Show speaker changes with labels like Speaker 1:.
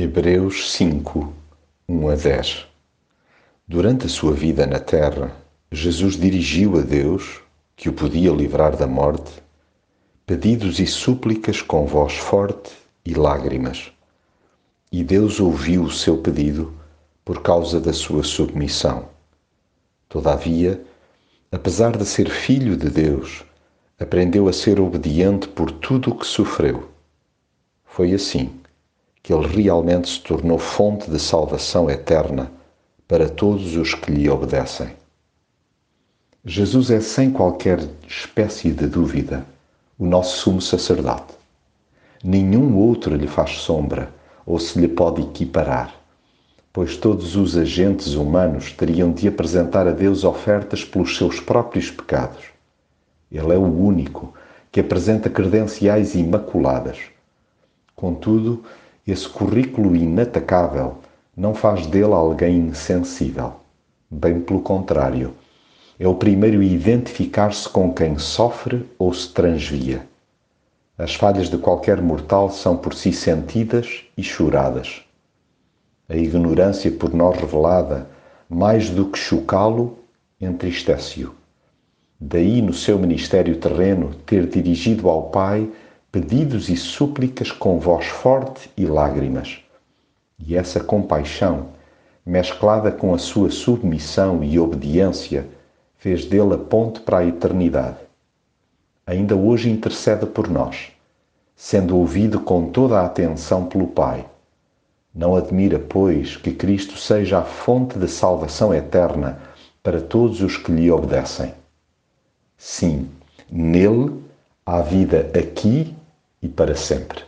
Speaker 1: Hebreus 5, 1 a 10 Durante a sua vida na terra, Jesus dirigiu a Deus, que o podia livrar da morte, pedidos e súplicas com voz forte e lágrimas. E Deus ouviu o seu pedido por causa da sua submissão. Todavia, apesar de ser filho de Deus, aprendeu a ser obediente por tudo o que sofreu. Foi assim que ele realmente se tornou fonte de salvação eterna para todos os que lhe obedecem. Jesus é, sem qualquer espécie de dúvida, o nosso sumo sacerdote. Nenhum outro lhe faz sombra ou se lhe pode equiparar, pois todos os agentes humanos teriam de apresentar a Deus ofertas pelos seus próprios pecados. Ele é o único que apresenta credenciais imaculadas. Contudo, esse currículo inatacável não faz dele alguém insensível. Bem pelo contrário, é o primeiro a identificar-se com quem sofre ou se transvia. As falhas de qualquer mortal são por si sentidas e choradas. A ignorância por nós revelada, mais do que chocá-lo, entristece-o. Daí, no seu ministério terreno, ter dirigido ao Pai pedidos e súplicas com voz forte e lágrimas. E essa compaixão, mesclada com a sua submissão e obediência, fez dele a ponte para a eternidade. Ainda hoje intercede por nós, sendo ouvido com toda a atenção pelo Pai. Não admira, pois, que Cristo seja a fonte de salvação eterna para todos os que lhe obedecem. Sim, nele há vida aqui e para sempre.